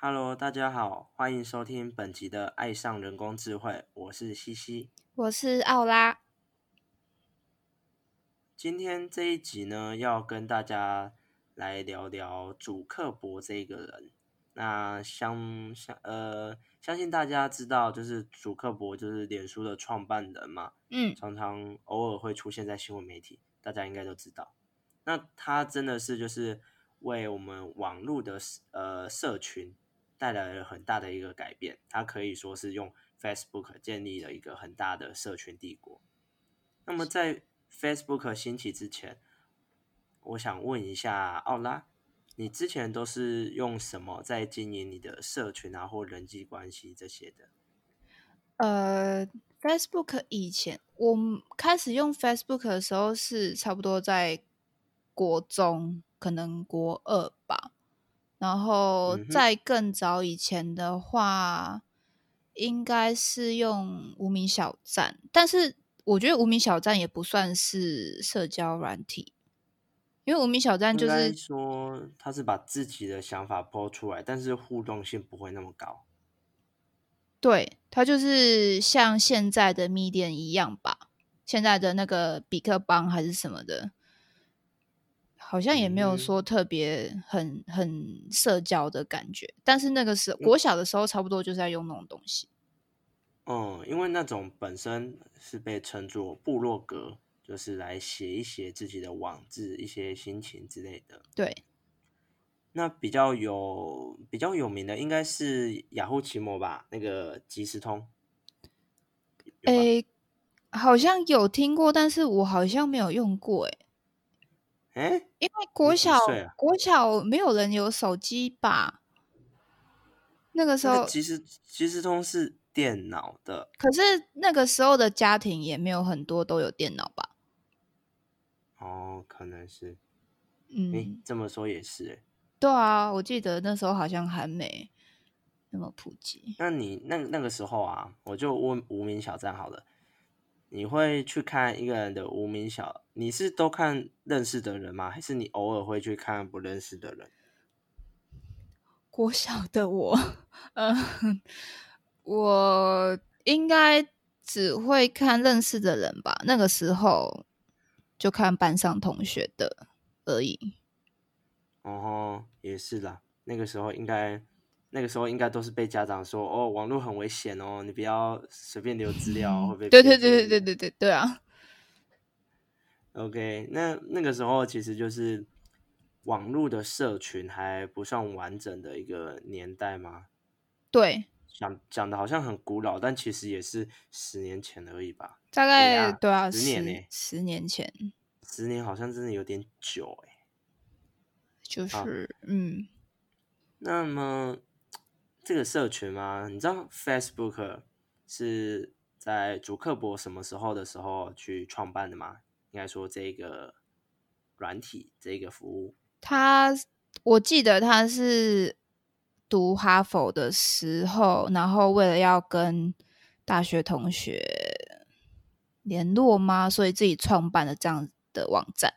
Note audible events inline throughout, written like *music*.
Hello，大家好，欢迎收听本集的《爱上人工智慧》，我是西西，我是奥拉。今天这一集呢，要跟大家来聊聊主克伯这个人。那相相呃，相信大家知道，就是主克伯就是脸书的创办人嘛，嗯，常常偶尔会出现在新闻媒体，大家应该都知道。那他真的是就是为我们网络的呃社群带来了很大的一个改变。它可以说是用 Facebook 建立了一个很大的社群帝国。那么在 Facebook 兴起之前，我想问一下奥拉。你之前都是用什么在经营你的社群啊，或人际关系这些的？呃，Facebook 以前我开始用 Facebook 的时候是差不多在国中，可能国二吧。然后在更早以前的话，应该是用无名小站，但是我觉得无名小站也不算是社交软体。因为无名小站就是说，他是把自己的想法抛出来，但是互动性不会那么高。对，它就是像现在的密店一样吧，现在的那个比克邦还是什么的，好像也没有说特别很很社交的感觉。但是那个时候，国小的时候，差不多就是在用那种东西。嗯，因为那种本身是被称作部落格。就是来写一写自己的网志、一些心情之类的。对，那比较有比较有名的应该是雅虎奇摩吧，那个即时通。诶，好像有听过，但是我好像没有用过。诶，诶，因为国小国小没有人有手机吧？那个时候，其实其实通是电脑的，可是那个时候的家庭也没有很多都有电脑吧？哦，可能是，嗯，这么说也是，哎，对啊，我记得那时候好像还没那么普及。那你那那个时候啊，我就问无名小站好了，你会去看一个人的无名小，你是都看认识的人吗？还是你偶尔会去看不认识的人？国小的我，嗯，我应该只会看认识的人吧。那个时候。就看班上同学的而已。哦，也是啦。那个时候应该，那个时候应该都是被家长说：“哦，网络很危险哦，你不要随便留资料，会被……”对对对对对对对对啊。OK，那那个时候其实就是网络的社群还不算完整的一个年代吗？对，讲讲的好像很古老，但其实也是十年前而已吧。大概对啊，十年呢？十年前，十年好像真的有点久哎。就是嗯，那么这个社群吗？你知道 Facebook 是在主克伯什么时候的时候去创办的吗？应该说这个软体这个服务，他我记得他是读哈佛的时候，然后为了要跟大学同学。联络吗？所以自己创办了这样的网站。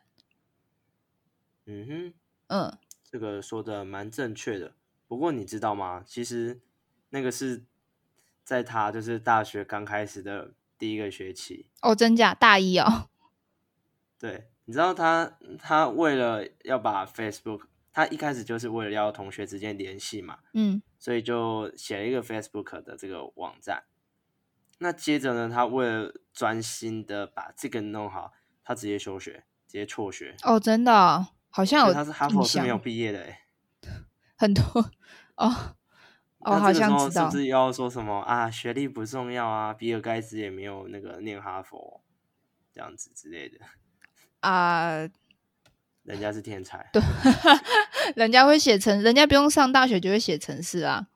嗯哼，嗯，这个说的蛮正确的。不过你知道吗？其实那个是在他就是大学刚开始的第一个学期。哦，真假？大一哦。*laughs* 对，你知道他他为了要把 Facebook，他一开始就是为了要同学之间联系嘛。嗯，所以就写了一个 Facebook 的这个网站。那接着呢？他为了专心的把这个弄好，他直接休学，直接辍学。哦，真的，好像有他是哈佛是没有毕业的哎，很多哦哦，好像知道是不是要说什么啊？学历不重要啊，比尔盖茨也没有那个念哈佛这样子之类的啊，*laughs* 人家是天才，对，*laughs* 人家会写成，人家不用上大学就会写程式啊，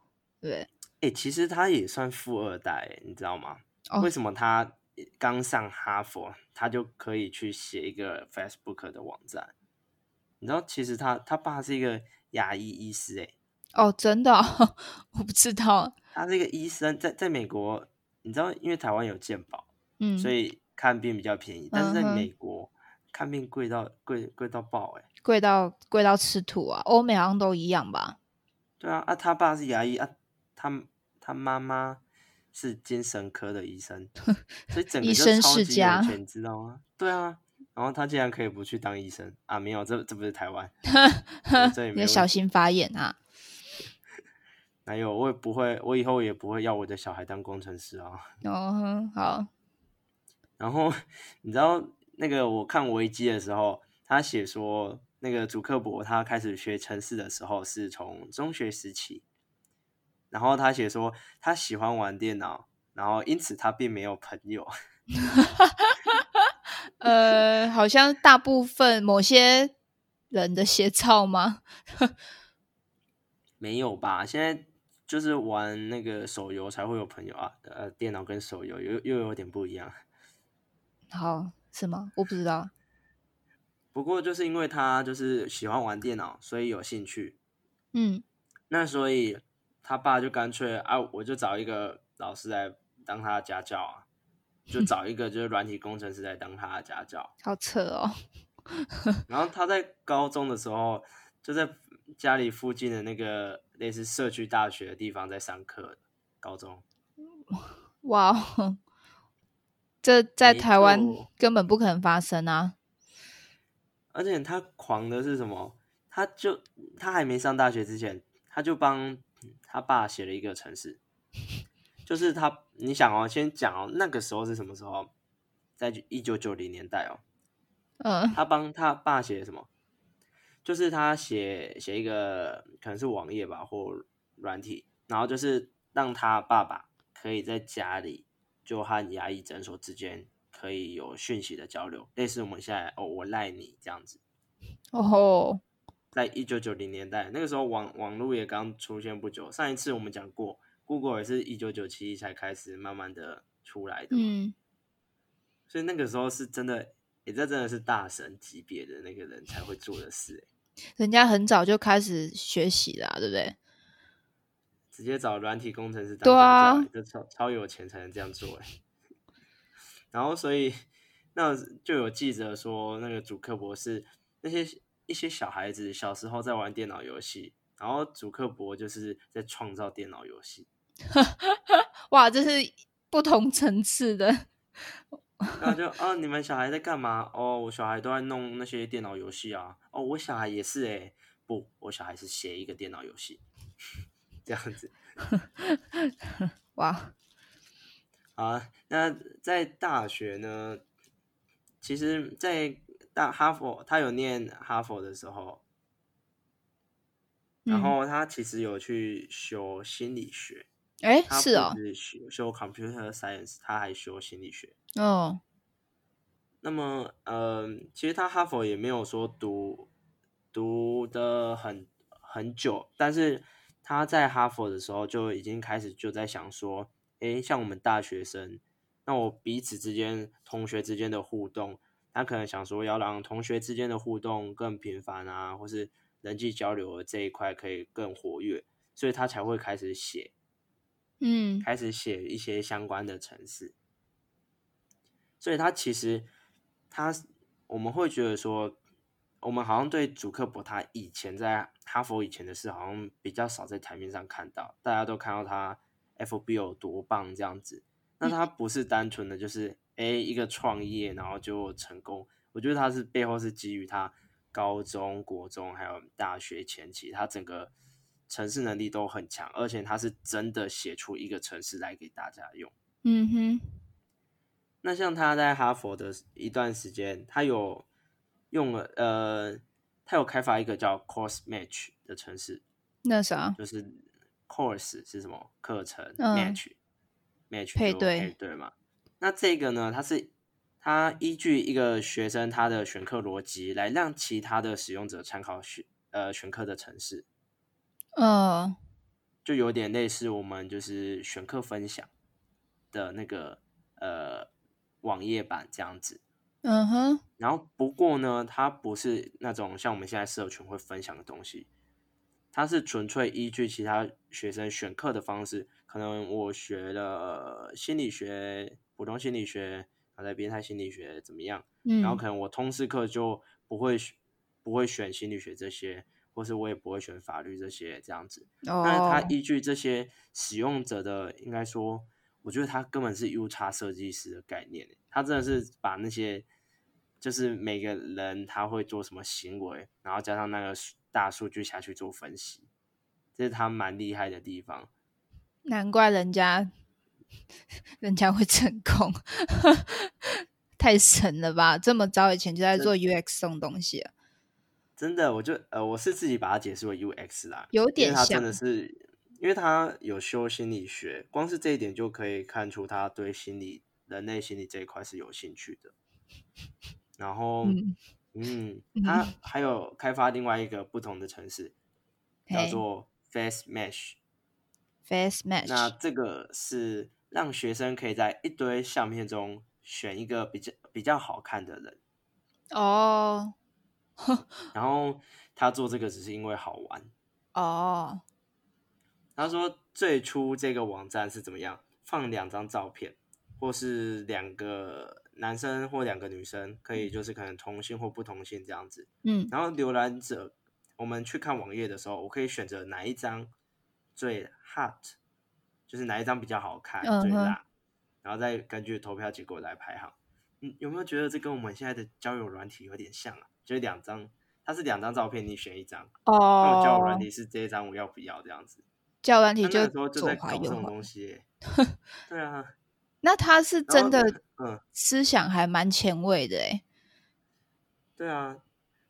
对。哎，其实他也算富二代，你知道吗？为什么他刚上哈佛，他就可以去写一个 Facebook 的网站？你知道，其实他他爸是一个牙医医师，哎，哦，真的，*laughs* 我不知道。他这个医生在在美国，你知道，因为台湾有健保，嗯，所以看病比较便宜，但是在美国看病贵到贵贵到爆，哎，贵到贵到吃土啊！欧美好像都一样吧？对啊，啊，他爸是牙医啊，他他妈妈是精神科的医生，*laughs* 所以整个医就生世超级有家钱，你知道吗？对啊，然后他竟然可以不去当医生啊？没有，这这不是台湾 *laughs* *laughs* 你要小心发言啊！哪有？我也不会，我以后也不会要我的小孩当工程师啊。*laughs* 哦，好，然后你知道那个我看维基的时候，他写说那个祖克伯他开始学程式的时候是从中学时期，然后他写说他喜欢玩电脑，然后因此他并没有朋友。*laughs* 呃，好像大部分某些人的写照吗？*laughs* 没有吧？现在就是玩那个手游才会有朋友啊，呃，电脑跟手游又又有点不一样。*laughs* 好，是吗？我不知道。不过就是因为他就是喜欢玩电脑，所以有兴趣。嗯，那所以他爸就干脆啊，我就找一个老师来当他的家教啊，就找一个就是软体工程师来当他的家教。好扯哦。然后他在高中的时候就在家里附近的那个类似社区大学的地方在上课。高中 *laughs* 哇哦，这在台湾根本不可能发生啊！而且他狂的是什么？他就他还没上大学之前，他就帮他爸写了一个程式，就是他，你想哦，先讲哦，那个时候是什么时候？在一九九零年代哦，嗯他帮他爸写什么？就是他写写一个可能是网页吧或软体，然后就是让他爸爸可以在家里就和牙医诊所之间可以有讯息的交流，类似我们现在哦我赖你这样子。哦吼，在一九九零年代，那个时候网网络也刚出现不久。上一次我们讲过，Google 也是一九九七才开始慢慢的出来的嘛，嗯，所以那个时候是真的，也这真的是大神级别的那个人才会做的事、欸 *laughs* 人家很早就开始学习啦，对不对？直接找软体工程师当对啊家教欸，就超超有钱才能这样做哎。然后所以那就有记者说，那个主克博士那些一些小孩子小时候在玩电脑游戏，然后主克博就是在创造电脑游戏。*laughs* 哇，这是不同层次的。然后就啊，你们小孩在干嘛？哦，我小孩都在弄那些电脑游戏啊。哦，我小孩也是诶、不，我小孩是写一个电脑游戏，*laughs* 这样子。*laughs* 哇，啊，那在大学呢，其实，在大哈佛，他有念哈佛的时候，然嗯后他其实有去修心理学，哎，是哦修修 computer science，他还修心理学。哦，那么，嗯、其实他哈佛也没有说读读的很很久，但是他在哈佛的时候就已经开始就在想说，诶，像我们大学生，那我彼此之间、同学之间的互动，他可能想说要让同学之间的互动更频繁啊，或是人际交流的这一块可以更活跃，所以他才会开始写嗯开始写一些相关的程式。所以他其实他我们会觉得说，我们好像对主克伯他以前在哈佛以前的事，好像比较少在台面上看到，大家都看到他 FB 有多棒这样子。那他不是单纯的就是诶一个创业然后就成功，我觉得他是背后是基于他高中、国中还有大学前期，他整个城市能力都很强，而且他是真的写出一个城市来给大家用。嗯哼，那像他在哈佛的一段时间，他有用了呃，他有开发一个叫 Course Match 的城市，那啥，就是 Course 是什么课程、嗯 Match Match 就配对配对嘛。那这个呢，它是它依据一个学生他的选课逻辑来让其他的使用者参考选呃选课的城市，嗯就有点类似我们就是选课分享的那个呃网页版这样子。嗯哼，然后不过呢，它不是那种像我们现在社群会分享的东西，它是纯粹依据其他学生选课的方式。可能我学了心理学、普通心理学，然后在变态心理学怎么样？嗯，然后可能我通识课就不会不会选心理学这些，或是我也不会选法律这些这样子。但是他哦，依据这些使用者的，应该说，我觉得他根本是 U 叉设计师的概念，他真的是把那些就是每个人他会做什么行为，然后加上那个大数据下去做分析，这是他蛮厉害的地方。难怪人家 *laughs* 人家会成功，*laughs* 太神了吧！这么早以前就在做 UX 这种东西了，真的，我就呃，我是自己把它解释为 UX 啦，有点像他真的是，因为他有修心理学，光是这一点就可以看出他对心理、人类心理这一块是有兴趣的。然后，嗯他还有开发另外一个不同的城市，叫做 Face Mesh。Face 那 Match，这个是让学生可以在一堆相片中选一个比较比较好看的人。哦 *laughs* 然后他做这个只是因为好玩。*laughs* 哦，他说最初这个网站是怎么样？放两张照片，或是两个男生或两个女生，可以就是可能同性或不同性这样子。嗯然后浏览者，我们去看网页的时候，我可以选择哪一张最 hot，就是哪一张比较好看、嗯最辣，然后再根据投票结果来排行。嗯，有没有觉得这跟我们现在的交友软体有点像啊？就是两张，它是两张照片，你选一张。那我交友软哦，体是这一张我要不要这样子？交友软体他那个时候就左在搞这种。东西耶、*laughs* 对啊，那他是真的嗯，思想还蛮前卫的诶。对啊，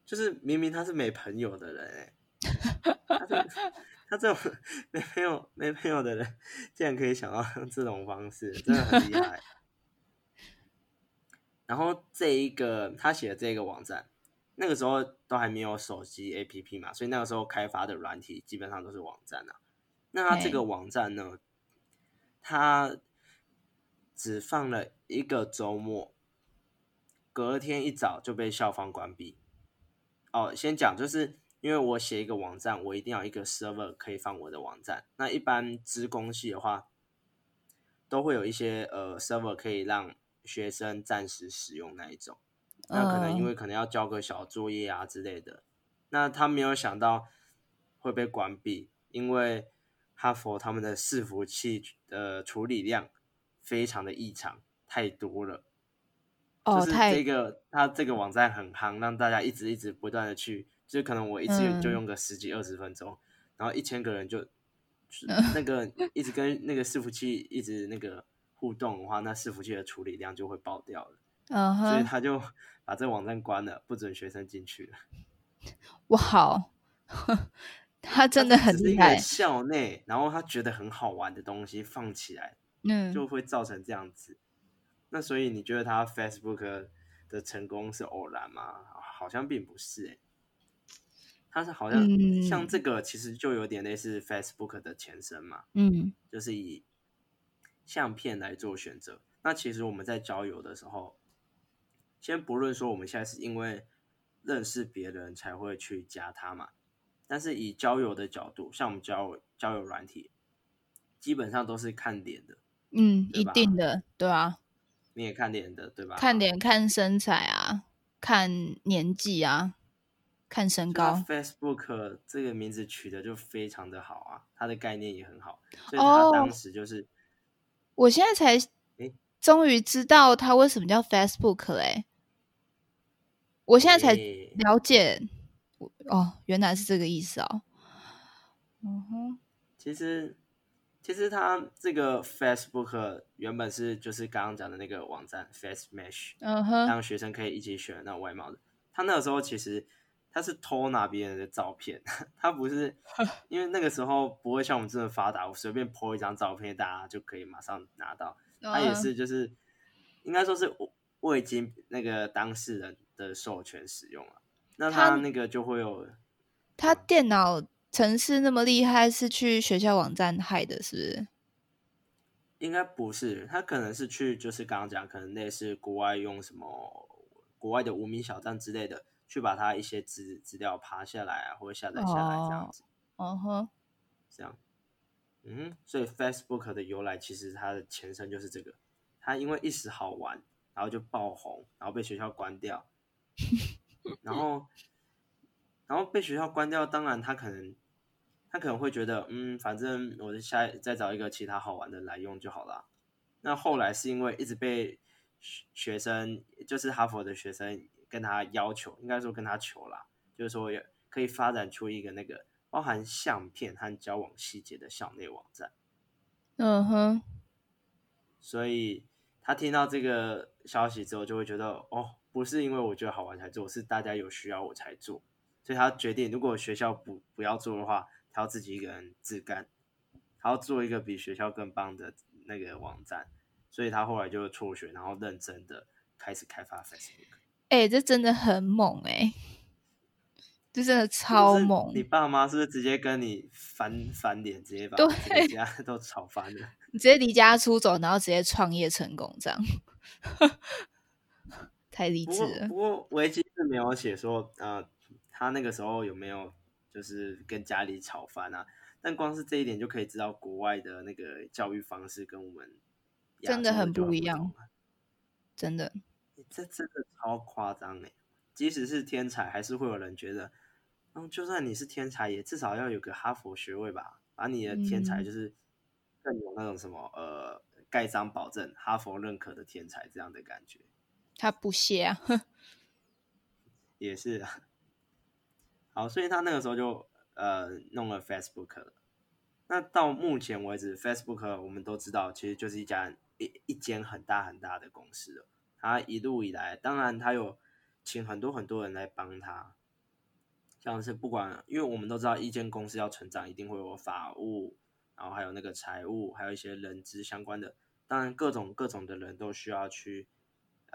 就是明明他是没朋友的人哎、他这 *laughs* 他这种没朋友没朋友的人，竟然可以想到这种方式，真的很厉害。*laughs* 然后这一个他写的这个网站，那个时候都还没有手机 APP 嘛，所以那个时候开发的软体基本上都是网站啊。那它这个网站呢，它只放了一个周末，隔天一早就被校方关闭。哦，先讲就是因为我写一个网站，我一定要一个 server 可以放我的网站。那一般资工系的话，都会有一些呃 server 可以让学生暂时使用那一种。那可能因为嗯。可能要交个小作业啊之类的，那他没有想到会被关闭，因为哈佛他们的伺服器的处理量非常的异常，太多了。哦，就是太这个他这个网站很夯，让大家一直一直不断的去，就是可能我一次就嗯用个十几二十分钟，然后一千个人就就 *laughs* 是那个一直跟那个伺服器一直那个互动的话，那伺服器的处理量就会爆掉了，所以他就把这个网站关了，不准学生进去了。哇好，*laughs* 他真的很厉害。校内，然后他觉得很好玩的东西放起来，嗯，就会造成这样子。那所以你觉得他 Facebook 的成功是偶然吗？好像并不是、欸，他是好像、像嗯这个其实就有点类似 Facebook 的前身嘛，嗯就是以相片来做选择。那其实我们在交友的时候，先不论说我们现在是因为认识别人才会去加他嘛，但是以交友的角度，像我们交友交友软体，基本上都是看脸的，嗯，一定的，对啊，你也看脸的，对吧？看脸、看身材啊，看年纪啊，看身高。Facebook 这个名字取得就非常的好啊，它的概念也很好，所以哦他当时就是、我现在才诶终于知道它为什么叫 Facebook 嘞、我现在才了解，哦，原来是这个意思哦。嗯哼，其实，其实它这个 Facebook 原本是就是刚刚讲的那个网站 Face Mesh，嗯哼，让学生可以一起选那种外貌的。他那个时候其实他是偷拿别人的照片，*laughs* 他不是 *laughs* 因为那个时候不会像我们这么发达，我随便 po 一张照片，大家就可以马上拿到。他也嗯是就是应该说是未经那个当事人的授权使用啊，那他他那个就会有他电脑程式那么厉害，是去学校网站害的，是不是？应该不是，他可能是去就是刚刚讲，可能类似国外用什么国外的无名小站之类的，去把他一些资资料爬下来啊，或者下载下来这样子，哦哼，这样，嗯，所以 Facebook 的由来其实它的前身就是这个，它因为一时好玩，然后就爆红，然后被学校关掉，然后然后被学校关掉，当然他可能他可能会觉得，嗯，反正我就下再找一个其他好玩的来用就好了。那后来是因为一直被学生，就是哈佛的学生跟他要求，应该说跟他求啦，就是说可以发展出一个那个包含相片和交往细节的校内网站。嗯哼，所以他听到这个消息之后，就会觉得，哦，不是因为我觉得好玩才做，是大家有需要我才做。所以他决定，如果学校不不要做的话，他要自己一个人自干，他要做一个比学校更棒的那个网站。所以他后来就辍学，然后认真的开始开发 Facebook。哎，这真的很猛哎，这真的超猛！你爸妈是不是直接跟你翻翻脸，直接把家 *laughs* 都吵翻了？*laughs* 你直接离家出走，然后直接创业成功，这样 *laughs* 太励志了。不过维基是没有写说，呃，他那个时候有没有就是跟家里吵翻啊？但光是这一点就可以知道国外的那个教育方式跟我们。真的很不一样，真的，这真的超夸张哎！即使是天才，还是会有人觉得，嗯，就算你是天才，也至少要有个哈佛学位吧，把你的天才就是更有那种什么呃，盖章保证哈佛认可的天才这样的感觉。他不屑啊，*laughs* 也是啊。好，所以他那个时候就呃弄了 Facebook 了。那到目前为止，Facebook 我们都知道，其实就是一家。一一间很大很大的公司了，他一路以来，当然他有请很多很多人来帮他，像是不管，因为我们都知道一间公司要成长，一定会有法务，然后还有那个财务，还有一些人资相关的，当然各种各种的人都需要去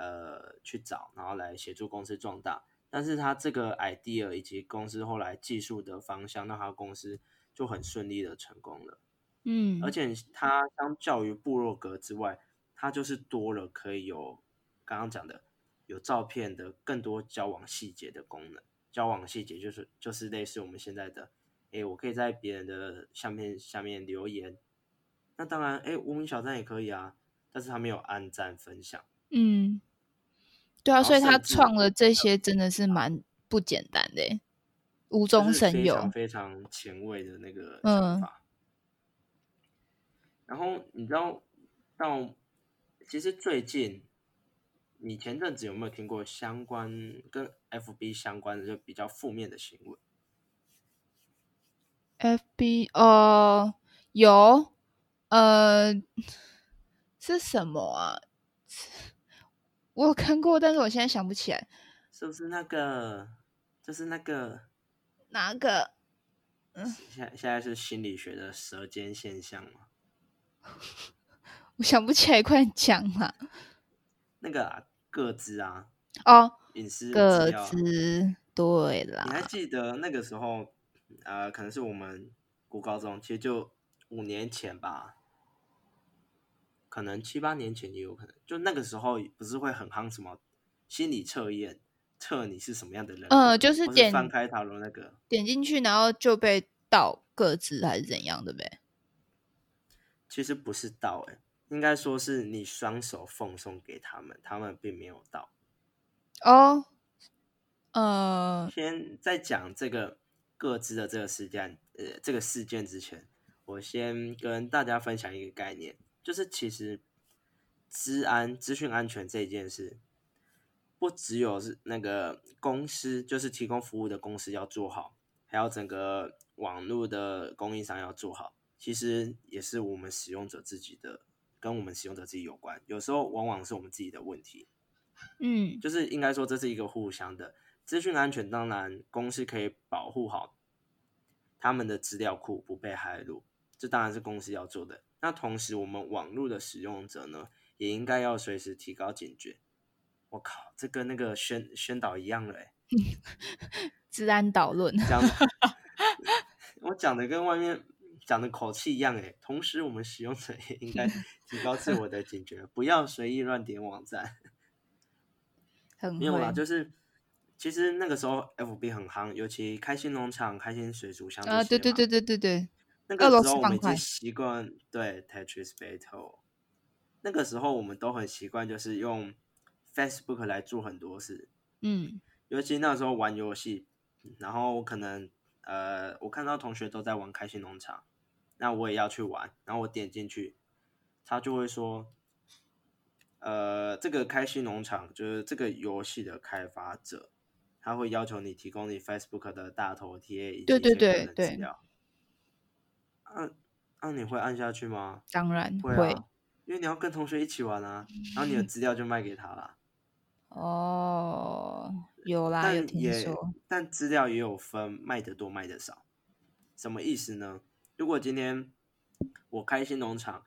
呃去找，然后来协助公司壮大。但是他这个 idea 以及公司后来技术的方向，那他公司就很顺利的成功了。嗯，而且他相较于部落格之外，他就是多了可以有刚刚讲的有照片的更多交往细节的功能。交往细节就是就是类似我们现在的，哎，我可以在别人的相片下面留言。那当然，哎，无名小站也可以啊，但是他没有按赞分享。嗯，对啊，所以他创了这些真的是蛮不简单的，无中生有，非常前卫的那个想法。然后你知道，到其实最近，你前阵子有没有听过相关跟 FB 相关的就比较负面的新闻？FB 呃有呃 *laughs* 是什么啊？*laughs* 我有看过，但是我现在想不起来，是不是那个？就是那个哪个？嗯，现现在是心理学的舌尖现象吗？我想不起来，快讲嘛！那个啊个资啊，哦，隐私个资，对啦。你还记得那个时候？呃，可能是我们读高中，其实就五年前吧，可能七八年前也有可能。就那个时候，不是会很夯什么心理测验，测你是什么样的人？呃，就是点翻开塔罗那个，点进去，然后就被盗各自还是怎样的呗？其实不是盗哎，应该说是你双手奉送给他们，他们并没有盗。哦，呃，先在讲这个各自的这个事件，呃，这个事件之前，我先跟大家分享一个概念，就是其实资安、资讯安全这一件事，不只有是那个公司，就是提供服务的公司要做好，还有整个网络的供应商要做好。其实也是我们使用者自己的，跟我们使用者自己有关。有时候往往是我们自己的问题，嗯，就是应该说这是一个互相的资讯安全。当然，公司可以保护好他们的资料库不被害入，这当然是公司要做的。那同时，我们网络的使用者呢，也应该要随时提高警觉。我靠，这跟那个宣宣导一样了哎，*laughs* 治安导论，*laughs* 讲我讲的跟外面。讲的口气一样诶，同时我们使用者也应该提高自我的警觉，不要随意乱点网站。*laughs* 没有啦，就是其实那个时候 FB 很夯，尤其开心农场、开心水族箱啊，对对对对对对，那个时候我们已经习惯对 Tetris Battle，那个时候我们都很习惯，就是用 Facebook 来做很多事。嗯，尤其那时候玩游戏，然后我可能呃，我看到同学都在玩开心农场，那我也要去玩，然后我点进去，他就会说，呃，这个开心农场就是这个游戏的开发者，他会要求你提供你 Facebook 的大头贴以及对对对相关的资对料。啊啊，你会按下去吗？当然会因为你要跟同学一起玩啊，然后你的 *laughs* 资料就卖给他啦。哦，有啦，有听但也说，但资料也有分卖的多卖的少，什么意思呢？如果今天我开心农场，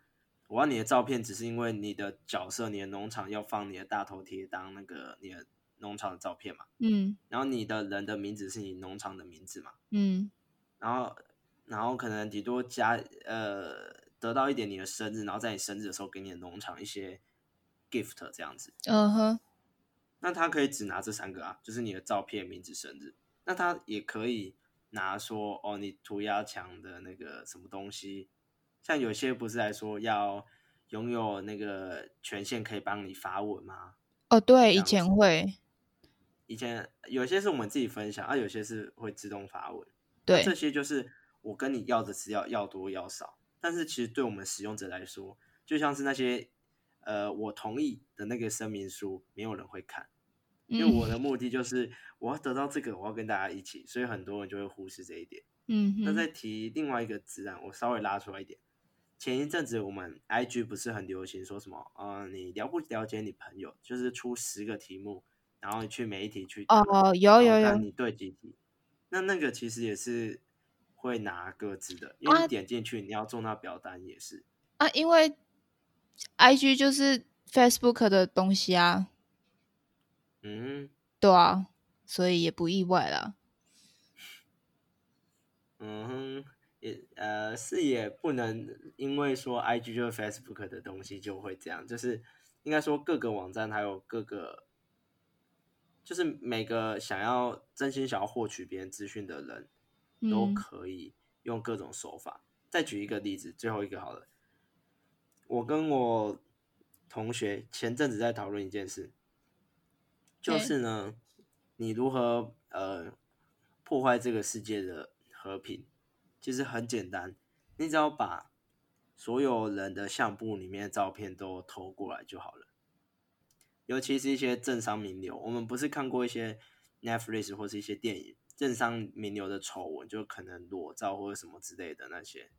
我要你的照片，只是因为你的角色、你的农场要放你的大头贴当那个你的农场的照片嘛，嗯然后你的人的名字是你农场的名字嘛，嗯然后然后可能顶多加呃得到一点你的生日，然后在你生日的时候给你的农场一些 gift 这样子，嗯哼，那他可以只拿这三个啊，就是你的照片、名字、生日。那他也可以拿说哦，你涂鸦墙的那个什么东西，像有些不是来说要拥有那个权限可以帮你发文吗？哦，对，以前会，以前有些是我们自己分享，啊，有些是会自动发文。对这，些就是我跟你要的资料要多要少，但是其实对我们使用者来说，就像是那些呃我同意的那个声明书，没有人会看。因为嗯我的目的就是我要得到这个，我要跟大家一起，所以很多人就会忽视这一点。嗯，那再提另外一个自然，我稍微拉出来一点。前一阵子我们 IG 不是很流行说什么，呃，你了不了解你朋友，就是出十个题目，然后你去每一题去哦，有有有，你对几题。那那个其实也是会拿各自的，因为啊你点进去你要做那表单也是。啊，因为 I G 就是 Facebook 的东西啊，嗯对啊，所以也不意外啦。嗯哼，也呃是也不能因为说 IG 就是 Facebook 的东西就会这样，就是应该说各个网站还有各个，就是每个想要真心想要获取别人资讯的人都嗯可以用各种手法。再举一个例子，最后一个好了，我跟我同学前阵子在讨论一件事，就是呢，你如何呃破坏这个世界的和平，其实很简单，你只要把所有人的相簿里面的照片都偷过来就好了。尤其是一些政商名流，我们不是看过一些 Netflix 或是一些电影，政商名流的丑闻，就可能裸照或者什么之类的那些，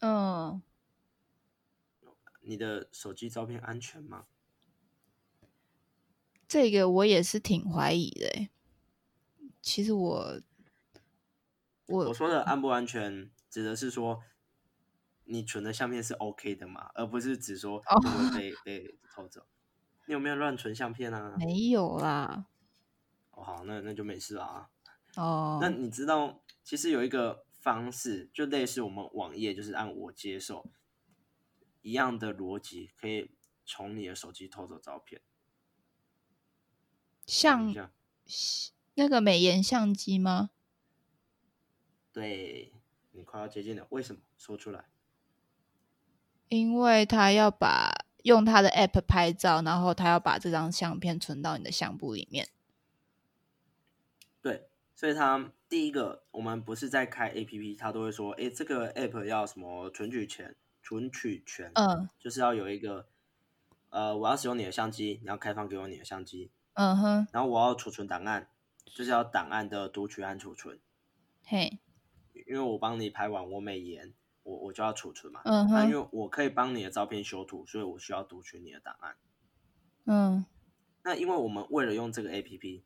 嗯，你的手机照片安全吗？这个我也是挺怀疑的欸。其实我我我说的安不安全，指的是说你存的相片是 OK 的嘛，而不是只说被、*laughs* 被偷走。你有没有乱存相片啊？没有啦。哦，好，那那就没事啦。哦，那你知道，其实有一个方式，就类似我们网页，就是按我接受一样的逻辑，可以从你的手机偷走照片。像，那个美颜相机吗？对你快要接近了，为什么？说出来。因为他要把用他的 app 拍照，然后他要把这张相片存到你的相簿里面。对，所以它第一个，我们不是在开 A P P，它都会说，诶，这个 App 要什么存取权？存取权，嗯就是要有一个，呃，我要使用你的相机，你要开放给我你的相机，嗯哼，然后我要储存档案，就是要档案的读取和储存，嘿，因为我帮你拍完我美颜，我我就要储存嘛。嗯那因，为我可以帮你的照片修图，所以我需要读取你的档案。嗯那因为我们为了用这个 A P P，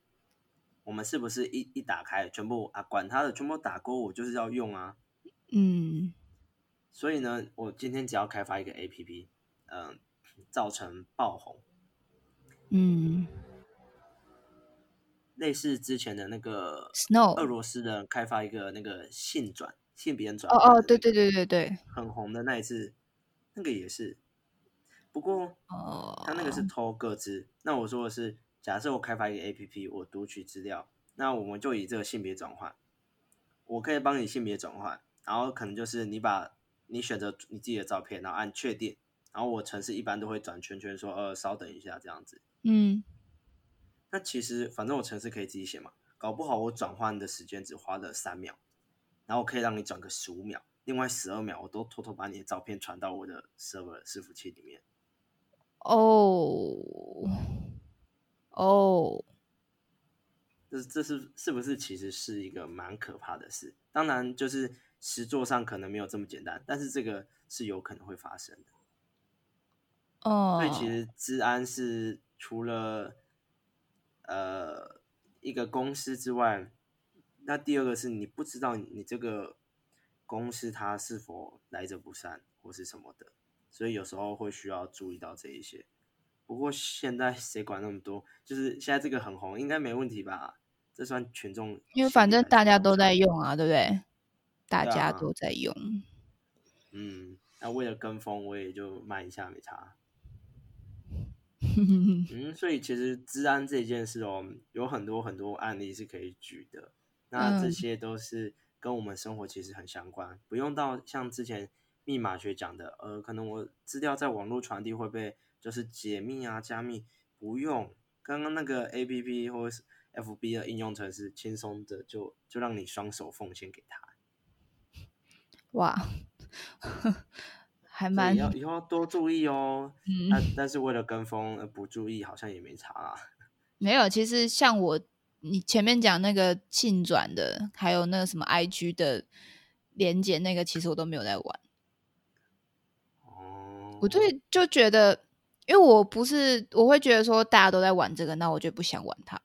我们是不是一一打开全部啊管他的，全部打勾，我就是要用啊。嗯所以呢，我今天只要开发一个 A P P，嗯、造成爆红，嗯类似之前的那个俄，Snow，罗斯的开发一个那个性转性别转哦哦，对对对对对，很红的那一次，那个也是。不过哦，他那个是偷个资，那我说的是，假设我开发一个 A P P，我读取资料，那我们就以这个性别转换，我可以帮你性别转换，然后可能就是你把你选择你自己的照片，然后按确定，然后我程式一般都会转圈圈说，呃，稍等一下这样子。嗯那其实反正我程式可以自己写嘛，搞不好我转换的时间只花了三秒，然后可以让你转个十五秒，另外十二秒我都偷偷把你的照片传到我的 server 伺服器里面。哦哦，这这是是不是其实是一个蛮可怕的事？当然，就是实作上可能没有这么简单，但是这个是有可能会发生的。哦，所以其实治安是除了呃一个公司之外，那第二个是你不知道你这个公司它是否来者不善或是什么的，所以有时候会需要注意到这一些。不过现在谁管那么多？就是现在这个很红，应该没问题吧？这算群众，因为反正大家都在用啊，对不对？大家都在用。嗯，那为了跟风，我也就慢一下没差。*laughs* 嗯，所以其实治安这件事哦，有很多很多案例是可以举的。那这嗯些都是跟我们生活其实很相关，不用到像之前密码学讲的，呃，可能我资料在网络传递会被就是解密啊、加密，不用。刚刚那个 A P P 或者是 F B 的应用程式，轻松的就就让你双手奉献给他。哇，*laughs* 还蛮以要以后要多注意哦。嗯但但是为了跟风而不注意，好像也没差啦。*laughs* 没有。其实像我，你前面讲那个信转的，还有那个什么 IG 的连接，那个其实我都没有在玩。哦，我对就觉得，因为我不是，我会觉得说大家都在玩这个，那我就不想玩它，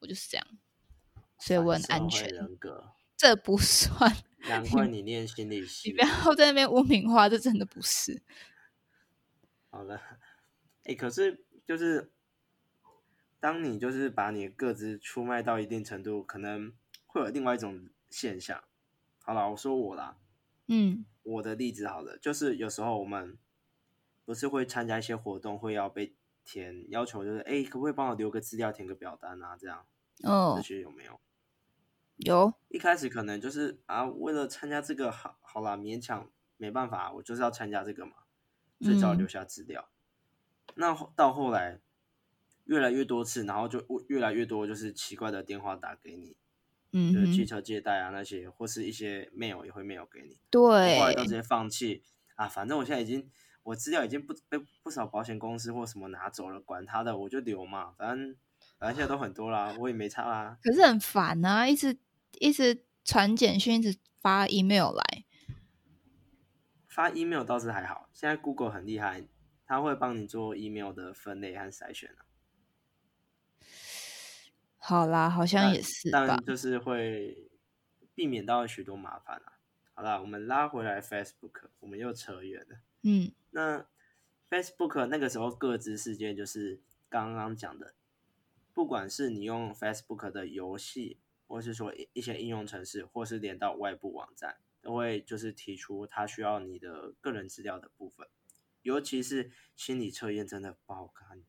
我就是这样，所以我很安全。人格，这不算，*laughs* 难怪你念心理你不。要在那边污名化，这真的不是。好了，哎、可是就是当你就是把你的个资出卖到一定程度，可能会有另外一种现象。好了，我说我啦，嗯我的例子好了，就是有时候我们不是会参加一些活动，会要被填要求，就是哎、诶可不可以帮我留个资料，填个表单啊？这样这哦，些有没有？有一开始可能就是啊，为了参加这个，好好啦，勉强没办法，我就是要参加这个嘛，所以只好嗯留下资料。那到后来越来越多次，然后就越来越多就是奇怪的电话打给你，嗯就是汽哼，车借贷啊那些，或是一些 mail 也会 mail 给你。我对后来都直接放弃啊，反正我现在已经我资料已经不被不少保险公司或什么拿走了，管他的，我就留嘛，反正反正现在都很多啦，我也没差啦。可是很烦啊，一直一直传简讯，一直发 email 来。发 email 倒是还好，现在 Google 很厉害，它会帮你做 email 的分类和筛选啊。*sighs* 好啦，好像也是吧但。就是会避免到许多麻烦啊。好啦，我们拉回来 Facebook，我们又扯远了。嗯那 Facebook 那个时候各自事件就是刚刚讲的，不管是你用 Facebook 的游戏，或是说一一些应用程式，或是连到外部网站，都会就是提出它需要你的个人资料的部分，尤其是心理测验真的不好看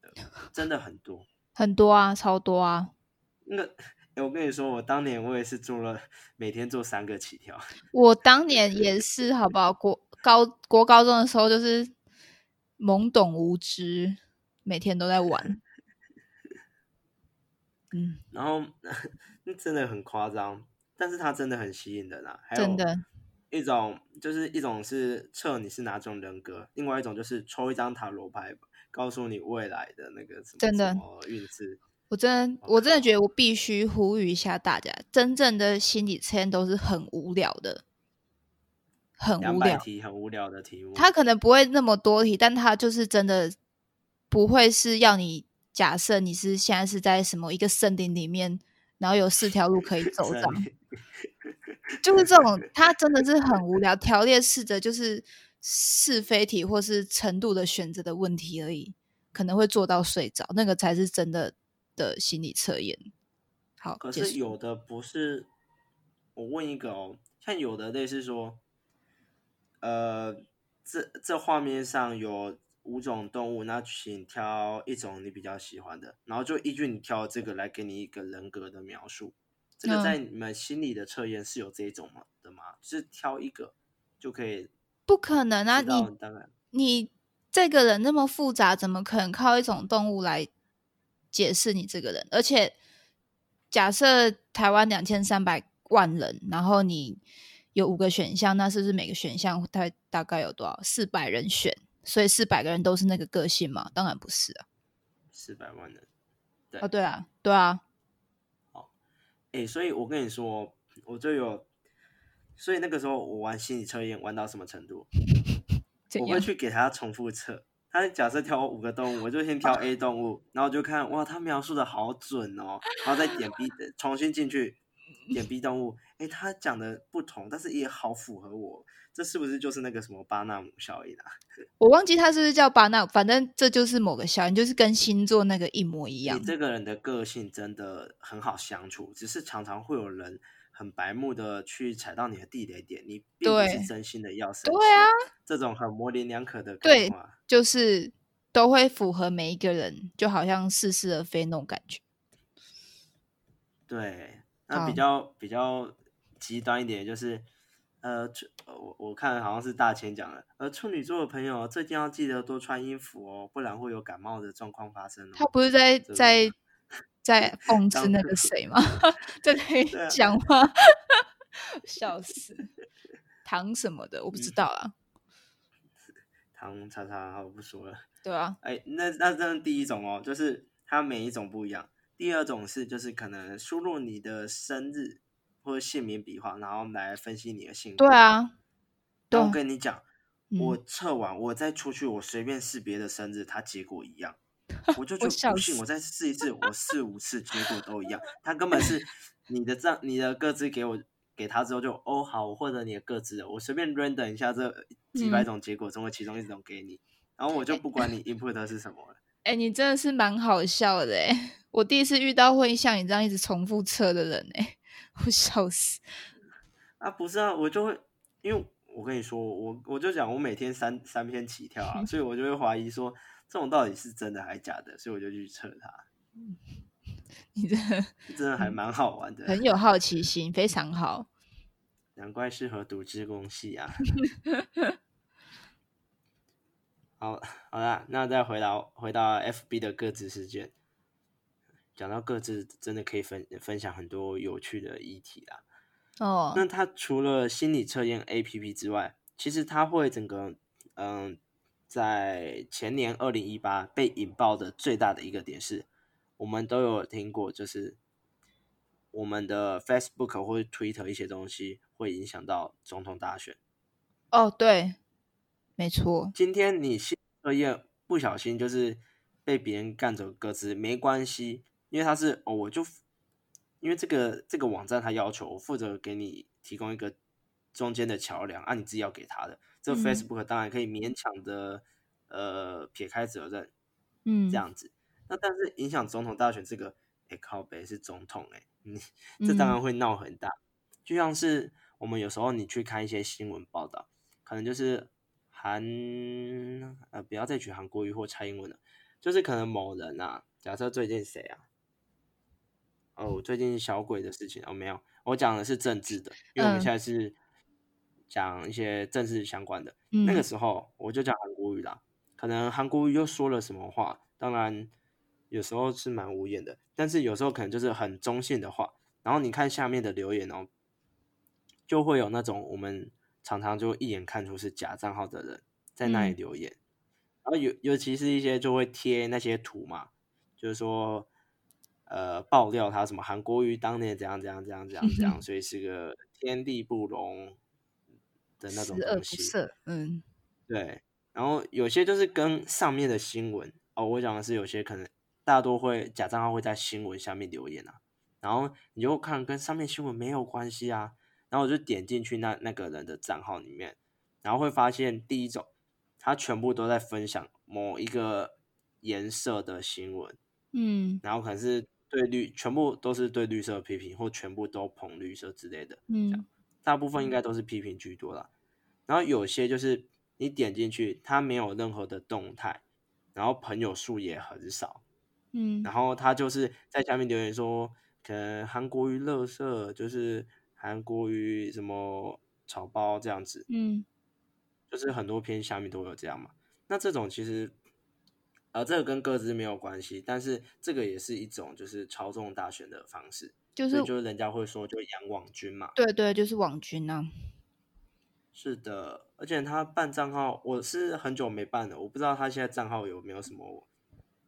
的，真的很多。*laughs* 很多啊，超多啊。那个，我跟你说，我当年我也是做了，每天做三个起跳。*laughs* 我当年也是，好不好？国高国高中的时候就是懵懂无知，每天都在玩。嗯，然后那 *laughs* 真的很夸张，但是它真的很吸引人啊。还有真的，一种就是一种是测你是哪种人格，另外一种就是抽一张塔罗牌，告诉你未来的那个什么真的什么运势。我真的，我我真的觉得我必须呼吁一下大家，真正的心理测验都是很无聊的，很无聊。题很无聊的题目，它可能不会那么多题，但它就是真的不会是要你假设你是现在是在什么一个森林里面，然后有四条路可以走这样，就是这种，它真的是很无聊，条列式的就是是非题或是程度的选择的问题而已，可能会做到睡着，那个才是真的的心理测验。好，可是有的不是，我问一个哦，像有的类似说，呃，这这画面上有五种动物，那请挑一种你比较喜欢的，然后就依据你挑的这个来给你一个人格的描述。这个嗯在你们心理的测验是有这一种吗的吗？就是挑一个就可以不可能啊！你当然你这个人那么复杂，怎么可能靠一种动物来解释你这个人？而且假设台湾两千三百万人，然后你有五个选项，那是不是每个选项它大概有多少？四百人选，所以四百个人都是那个个性吗？当然不是啊。四百万人，对哦，对啊，对啊，好哎、所以我跟你说，我就有，所以那个时候我玩心理测验玩到什么程度？*laughs* 我会去给他重复测。他假设挑五个动物，我就先挑 *laughs* A 动物，然后就看哇，他描述的好准哦，然后再点 B，重新进去点 B 动物，哎，他讲的不同，但是也好符合我，这是不是就是那个什么巴纳姆效应啊？*laughs* 我忘记他是不是叫巴纳，反正这就是某个效应，就是跟星座那个一模一样你。这个人的个性真的很好相处，只是常常会有人很白目的去踩到你的地雷点，你并不是真心的要生气。对啊，这种很模棱两可的对感话，就是都会符合每一个人，就好像似是而非那种感觉。对，那比较比较极端一点就是，呃，处呃我我看好像是大千讲的，呃，处女座的朋友最近要记得多穿衣服哦，不然会有感冒的状况发生哦。他不是在这个在 *laughs* 在讽刺那个谁吗？*laughs* 在讲话？*laughs* 笑死！糖什么的我不知道啊。糖叉叉，好我不说了。对啊，哎，那那这是第一种哦，就是它每一种不一样。第二种是就是可能输入你的生日或者姓名笔画，然后来分析你的性格。对啊，但我跟你讲，嗯我测完，我再出去，我随便试别的生日，它结果一样，*laughs* 我就我笑觉得不信，我再试一次，我试五次，结果都一样。他根本是 *laughs* 你的账，你的个资给我给他之后就哦好，我获得你的个资了，我随便 render 一下这几百嗯种结果中的其中一种给你，然后我就不管你 *laughs* input 的是什么了。哎、你真的是蛮好笑的哎！我第一次遇到会像你这样一直重复测的人哎，我笑死。啊，不是啊，我就会，因为我跟你说，我我就讲我每天三三篇起跳啊，*laughs* 所以我就会怀疑说这种到底是真的还假的，所以我就去测它，*laughs* 你真的真的还蛮好玩的。很有好奇心，非常好。*laughs* 难怪适合读资工系啊。好，好啦，那再回到回到 FB 的各自事件，讲到各自，真的可以分分享很多有趣的议题啦。哦，那它除了心理测验 APP 之外，其实它会整个嗯，在前年二零一八被引爆的最大的一个点是，我们都有听过，就是我们的 Facebook 或者 Twitter 一些东西会影响到总统大选。哦，对，没错，今天你心理测验不小心就是被别人干走鸽子，没关系，因为他是哦，我就因为这个这个网站他要求我负责给你提供一个中间的桥梁，啊，你自己要给他的。这 Facebook 当然可以勉强的呃撇开责任嗯，这样子。那但是影响总统大选这个，哎靠北是总统哎、你这当然嗯会闹很大。就像是我们有时候你去看一些新闻报道，可能就是韩呃不要再举韩国瑜或蔡英文了，就是可能某人啊，假设最近谁啊？哦，最近小鬼的事情哦没有，我讲的是政治的，因为我们嗯现在是讲一些政治相关的。嗯那个时候我就讲韩国语啦，可能韩国语又说了什么话，当然有时候是蛮无言的，但是有时候可能就是很中性的话。然后你看下面的留言哦，就会有那种我们常常就一眼看出是假账号的人在那里嗯留言，然后尤尤其是一些就会贴那些图嘛，就是说呃爆料他什么韩国瑜当年怎样怎样怎样怎样怎样，*laughs* 所以是个天地不容的那种东西。赦，嗯对，然后有些就是跟上面的新闻哦，我讲的是有些可能大多会假账号会在新闻下面留言啊，然后你就看跟上面新闻没有关系啊，然后我就点进去那那个人的账号里面，然后会发现第一种，他全部都在分享某一个颜色的新闻，嗯然后可能是对绿，全部都是对绿色批评，或全部都捧绿色之类的，嗯。大部分应该都是批评居多啦。然后有些就是你点进去，它没有任何的动态，然后朋友数也很少，嗯。然后他就是在下面留言说，可能韩国瑜乐色，就是韩国瑜什么草包这样子，嗯。就是很多篇下面都有这样嘛。那这种其实呃，这个跟各自没有关系，但是这个也是一种就是操纵大选的方式，就是就是人家会说就养网军嘛。对对，就是网军啊。是的，而且他办账号，我是很久没办了，我不知道他现在账号有没有什么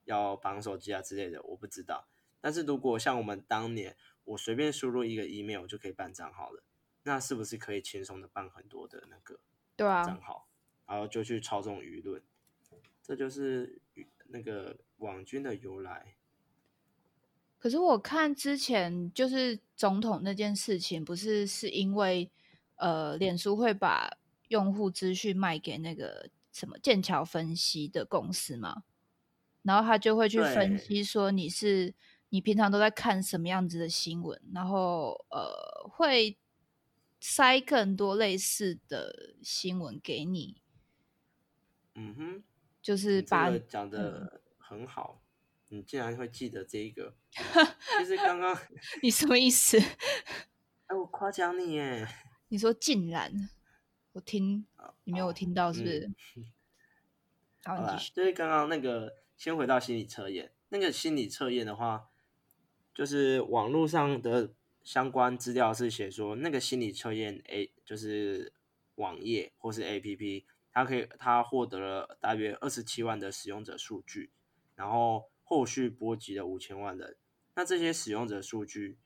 要绑手机啊之类的，我不知道。但是如果像我们当年，我随便输入一个 email 就可以办账号了，那是不是可以轻松的办很多的那个对啊账号，然后就去操纵舆论？这就是那个网军的由来。可是我看之前就是总统那件事情，不是是因为。呃，脸书会把用户资讯卖给那个什么剑桥分析的公司嘛？然后他就会去分析说你是你平常都在看什么样子的新闻，然后呃会塞更多类似的新闻给你。嗯哼，就是把讲的很好，你竟然会记得这一个。*laughs* 其实刚刚你什么意思？哎，我夸奖你耶。你说竟然，我听你没有听到是不是？*laughs* 好了，就是刚刚那个，先回到心理测验。那个心理测验的话，就是网络上的相关资料是写说，那个心理测验 A 就是网页或是 APP，它可以它获得了大约二十七万的使用者数据，然后后续波及了五千万人。那这些使用者数据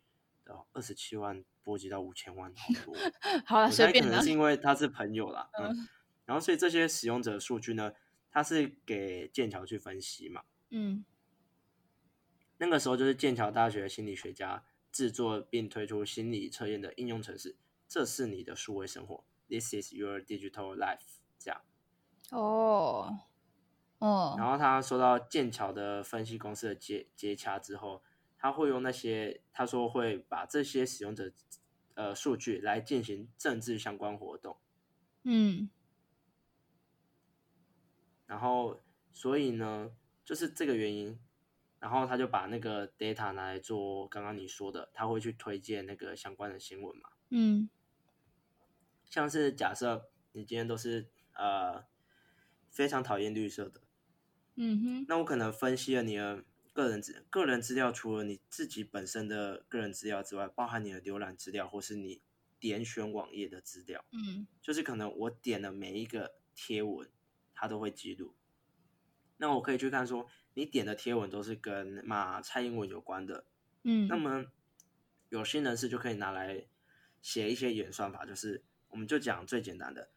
的二十七万。波及到五千万，好多。*laughs* 好了，随便可能是因为他是朋友啦，*laughs* 嗯。然后，所以这些使用者数据呢，他是给剑桥去分析嘛。嗯。那个时候就是剑桥大学心理学家制作并推出心理测验的应用程式。这是你的数位生活，This is your digital life。这样。哦。哦。然后他收到剑桥的分析公司的接接洽之后。他会用那些，他说会把这些使用者呃数据来进行政治相关活动，嗯，然后所以呢，就是这个原因，然后他就把那个 data 拿来做刚刚你说的，他会去推荐那个相关的新闻嘛，嗯，像是假设你今天都是呃非常讨厌绿色的，嗯哼，那我可能分析了你的。个人资个人资料除了你自己本身的个人资料之外，包含你的浏览资料或是你点选网页的资料，嗯，就是可能我点的每一个贴文，它都会记录。那我可以去看说，你点的贴文都是跟骂蔡英文有关的，嗯，那么有心人士就可以拿来写一些演算法，就是我们就讲最简单的，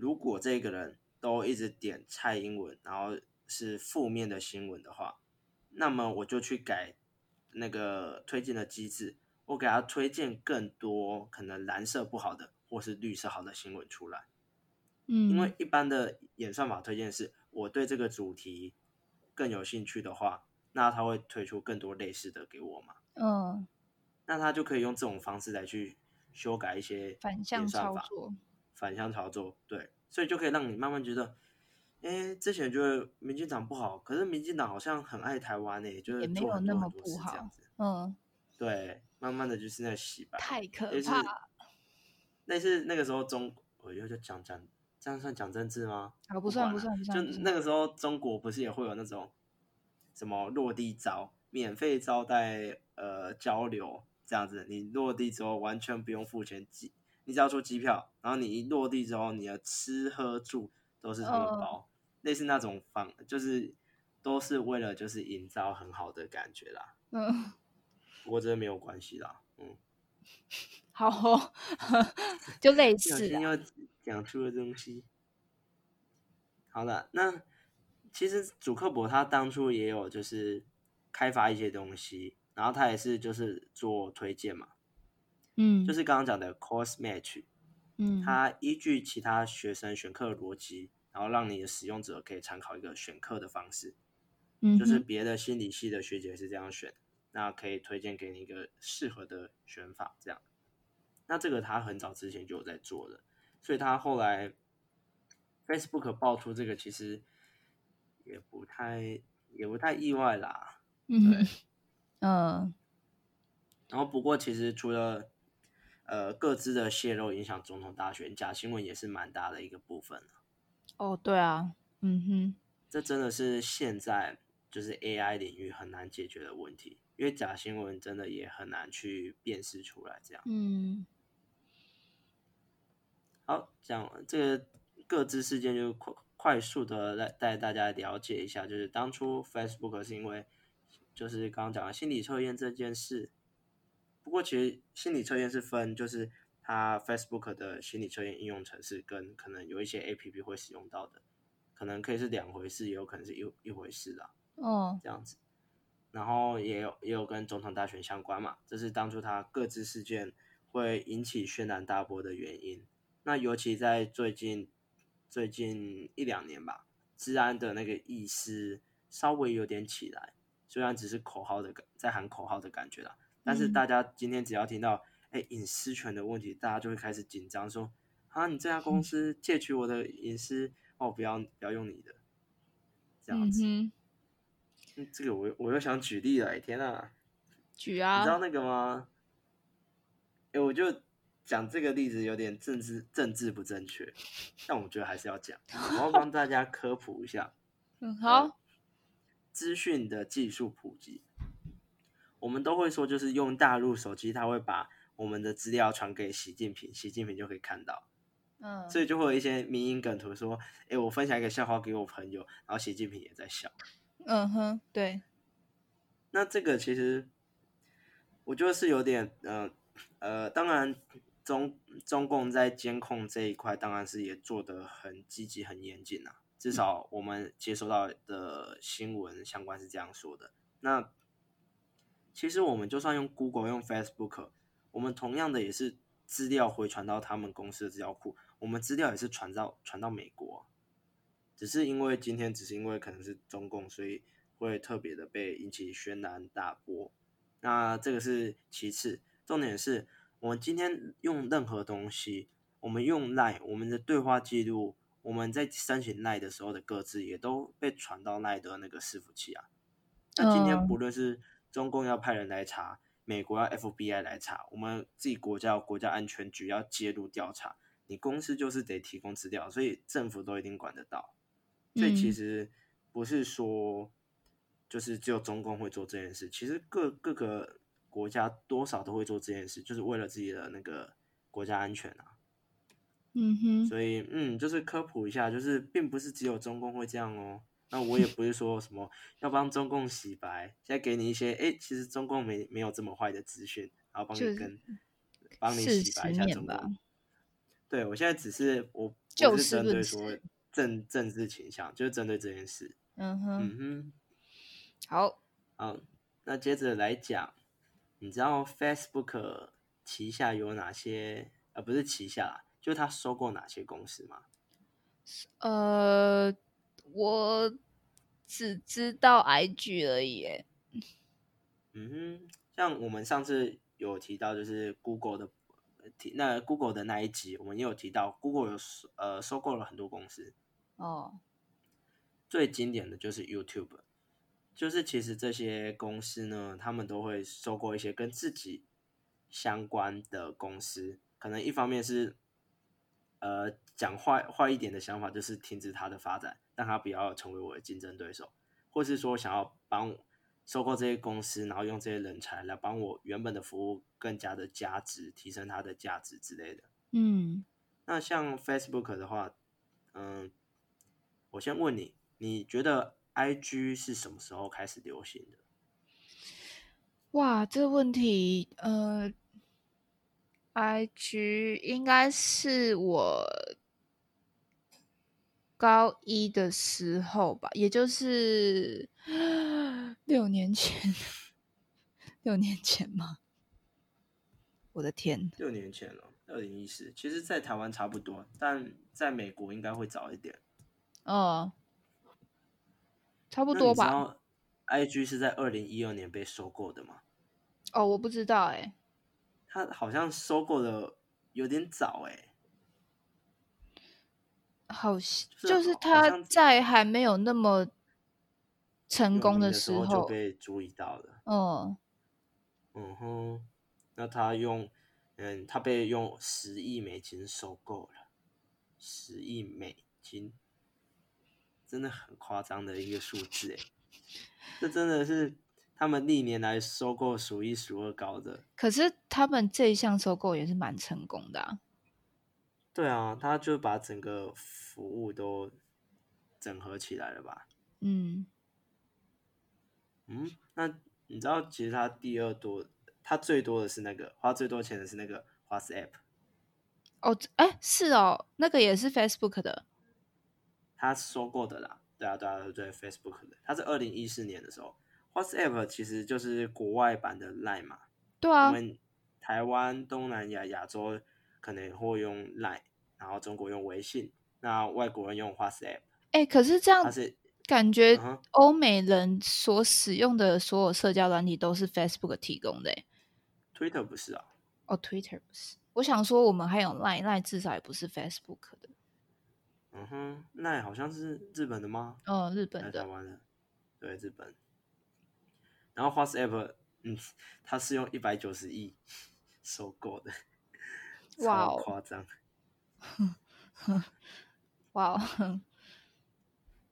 如果这个人都一直点蔡英文，然后是负面的新闻的话。那么我就去改那个推荐的机制，我给他推荐更多可能蓝色不好的或是绿色好的新闻出来。嗯，因为一般的演算法推荐是我对这个主题更有兴趣的话，那他会推出更多类似的给我嘛。嗯，那他就可以用这种方式来去修改一些反向操作，反向操作，对，所以就可以让你慢慢觉得。哎，之前觉得民进党不好，可是民进党好像很爱台湾呢，就是做很多很多事这样子。嗯，对，慢慢的就是那洗白，太可怕。那是那个时候中，我又就讲讲，这样算讲政治吗？啊，不算不算不算。就那个时候中国不是也会有那种什么落地招，免费招待呃交流这样子，你落地之后完全不用付钱，机你只要出机票，然后你一落地之后，你的吃喝住都是他们包。类似那种方，就是都是为了就是营造很好的感觉啦。嗯，不过这没有关系啦。嗯，*laughs* 好，*laughs* 就类似。要讲出的东西。好了，那其实主克伯他当初也有就是开发一些东西，然后他也是就是做推荐嘛。嗯，就是刚刚讲的 course match。嗯，它依据其他学生选课逻辑。然后让你的使用者可以参考一个选课的方式，嗯，就是别的心理系的学姐是这样选，那可以推荐给你一个适合的选法，这样。那这个他很早之前就有在做的，所以他后来 Facebook 爆出这个，其实也不太也不太意外啦。嗯，*laughs* 嗯。然后不过其实除了呃各自的泄露影响总统大选，假新闻也是蛮大的一个部分哦，对啊，嗯哼，这真的是现在就是 AI 领域很难解决的问题，因为假新闻真的也很难去辨识出来。这样，嗯，好，讲这个各自事件就快快速的来带大家了解一下，就是当初 Facebook 是因为就是刚刚讲的心理测验这件事。不过其实心理测验是分，就是它 Facebook 的心理测验应用程式跟可能有一些 APP 会使用到的。可能可以是两回事，也有可能是一一回事啦。哦，这样子，然后也有也有跟总统大选相关嘛，这是当初他各自事件会引起轩然大波的原因。那尤其在最近最近一两年吧，治安的那个意识稍微有点起来，虽然只是口号的在喊口号的感觉啦，但是大家今天只要听到哎隐私权的问题，大家就会开始紧张，说啊你这家公司窃取我的隐私。哦，不要不要用你的，这样子。嗯，这个我我又想举例了，天呐！举啊！你知道那个吗？哎，我就讲这个例子有点政治政治不正确，但我觉得还是要讲，*laughs* 我要帮大家科普一下。嗯，好。资讯的技术普及，我们都会说，就是用大陆手机，他会把我们的资料传给习近平，习近平就可以看到。嗯，所以就会有一些民营梗图说，哎，我分享一个笑话给我朋友，然后习近平也在笑。嗯哼，对。那这个其实我觉得是有点，呃呃，当然中中共在监控这一块，当然是也做得很积极、很严谨啊。至少我们接收到的新闻相关是这样说的。那其实我们就算用 Google、用 Facebook，我们同样的也是资料回传到他们公司的资料库。我们资料也是传到传到美国，只是因为今天只是因为可能是中共，所以会特别的被引起轩然大波。那这个是其次，重点是我们今天用任何东西，我们用 Line，，我们的对话记录，我们在申请 Line 的时候的各自也都被传到赖的那个伺服器啊。那今天不论是中共要派人来查，美国要 FBI 来查，我们自己国家国家安全局要介入调查。你公司就是得提供资料，所以政府都一定管得到。所以其实不是说就是只有中共会做这件事，其实各各个国家多少都会做这件事，就是为了自己的那个国家安全啊。嗯哼。所以嗯，就是科普一下，就是并不是只有中共会这样哦。那我也不是说什么要帮中共洗白，现在给你一些哎，其实中共没没有这么坏的资讯，然后帮你跟帮你洗白一下中共。对，我现在只是我就是针对说政政治倾向，就是针对这件事。嗯哼，嗯哼，好，好，那接着来讲，你知道 Facebook 旗下有哪些？呃，不是旗下啦，就他收购哪些公司吗？呃，我只知道 IG 而已。嗯哼，像我们上次有提到，就是 Google 的。提那 Google 的那一集，我们也有提到，Google 有呃收购了很多公司。哦，最经典的就是 YouTube，就是其实这些公司呢，他们都会收购一些跟自己相关的公司。可能一方面是呃讲坏坏一点的想法，就是停止它的发展，让他不要成为我的竞争对手，或是说想要帮我。收购这些公司，然后用这些人才来帮我原本的服务更加的价值，提升它的价值之类的。嗯，那像 Facebook 的话，嗯，我先问你，你觉得 IG 是什么时候开始流行的？哇，这个问题，呃，IG 应该是我高一的时候吧，也就是。*gasps* 六年前，六年前吗？我的天，六年前了，二零一四。其实，在台湾差不多，但在美国应该会早一点。哦，差不多吧。IG 是在二零一二年被收购的吗？哦，我不知道哎。他好像收购的有点早哎。好，就是他在还没有那么。成功的时候就被注意到了。嗯，嗯哼，那他用，嗯，他被用十亿美金收购了，十亿美金，真的很夸张的一个数字哎，这真的是他们历年来收购数一数二高的。可是他们这一项收购也是蛮成功的啊。对啊，他就把整个服务都整合起来了吧？嗯嗯，那你知道其实他第二多，他最多的是那个花最多钱的是那个 WhatsApp。哦，哎，是哦，那个也是 Facebook 的。他说过的啦，对啊，对啊，对，Facebook 的，他是二零一四年的时候，WhatsApp 其实就是国外版的 Line 嘛。对啊。我们台湾、东南亚、亚洲可能会用 Line，然后中国用微信，那外国人用 WhatsApp。哎，可是这样是感觉欧美人所使用的所有社交软体都是 Facebook 提供的。Twitter 不是啊？哦，Twitter 不是。我想说，我们还有 Line，Line 至少也不是 Facebook 的。嗯哼，那好像是日本的吗？哦，日本的，台湾的，对，日本。然后 WhatsApp，嗯，它是用一百九十亿收购的，哇，夸张。*laughs* 哇，哦，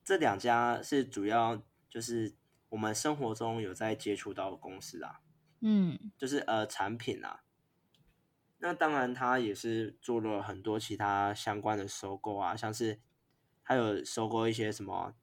这两家是主要就是我们生活中有在接触到的公司啊，嗯，就是呃产品啊。那当然，他也是做了很多其他相关的收购啊，像是还有收购一些什么，